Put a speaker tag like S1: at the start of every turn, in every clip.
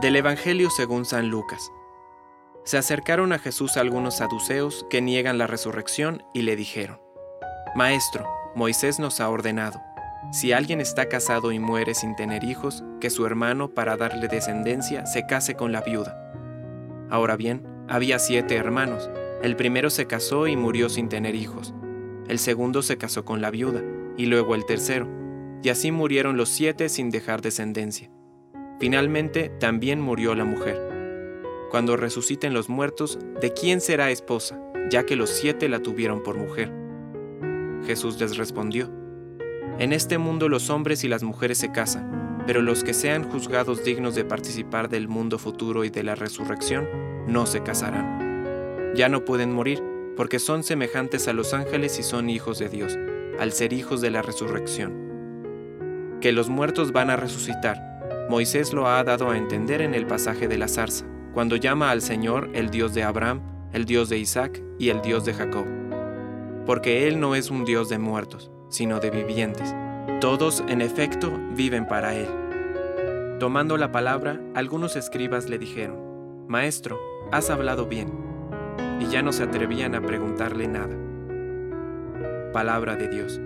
S1: Del Evangelio según San Lucas. Se acercaron a Jesús algunos saduceos que niegan la resurrección y le dijeron, Maestro, Moisés nos ha ordenado, si alguien está casado y muere sin tener hijos, que su hermano, para darle descendencia, se case con la viuda. Ahora bien, había siete hermanos. El primero se casó y murió sin tener hijos. El segundo se casó con la viuda, y luego el tercero. Y así murieron los siete sin dejar descendencia. Finalmente también murió la mujer. Cuando resuciten los muertos, ¿de quién será esposa, ya que los siete la tuvieron por mujer? Jesús les respondió, En este mundo los hombres y las mujeres se casan, pero los que sean juzgados dignos de participar del mundo futuro y de la resurrección, no se casarán. Ya no pueden morir, porque son semejantes a los ángeles y son hijos de Dios, al ser hijos de la resurrección. Que los muertos van a resucitar, Moisés lo ha dado a entender en el pasaje de la zarza, cuando llama al Señor el Dios de Abraham, el Dios de Isaac y el Dios de Jacob. Porque Él no es un Dios de muertos, sino de vivientes. Todos, en efecto, viven para Él. Tomando la palabra, algunos escribas le dijeron, Maestro, has hablado bien. Y ya no se atrevían a preguntarle nada. Palabra de Dios.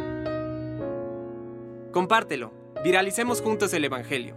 S1: Compártelo. Viralicemos juntos el Evangelio.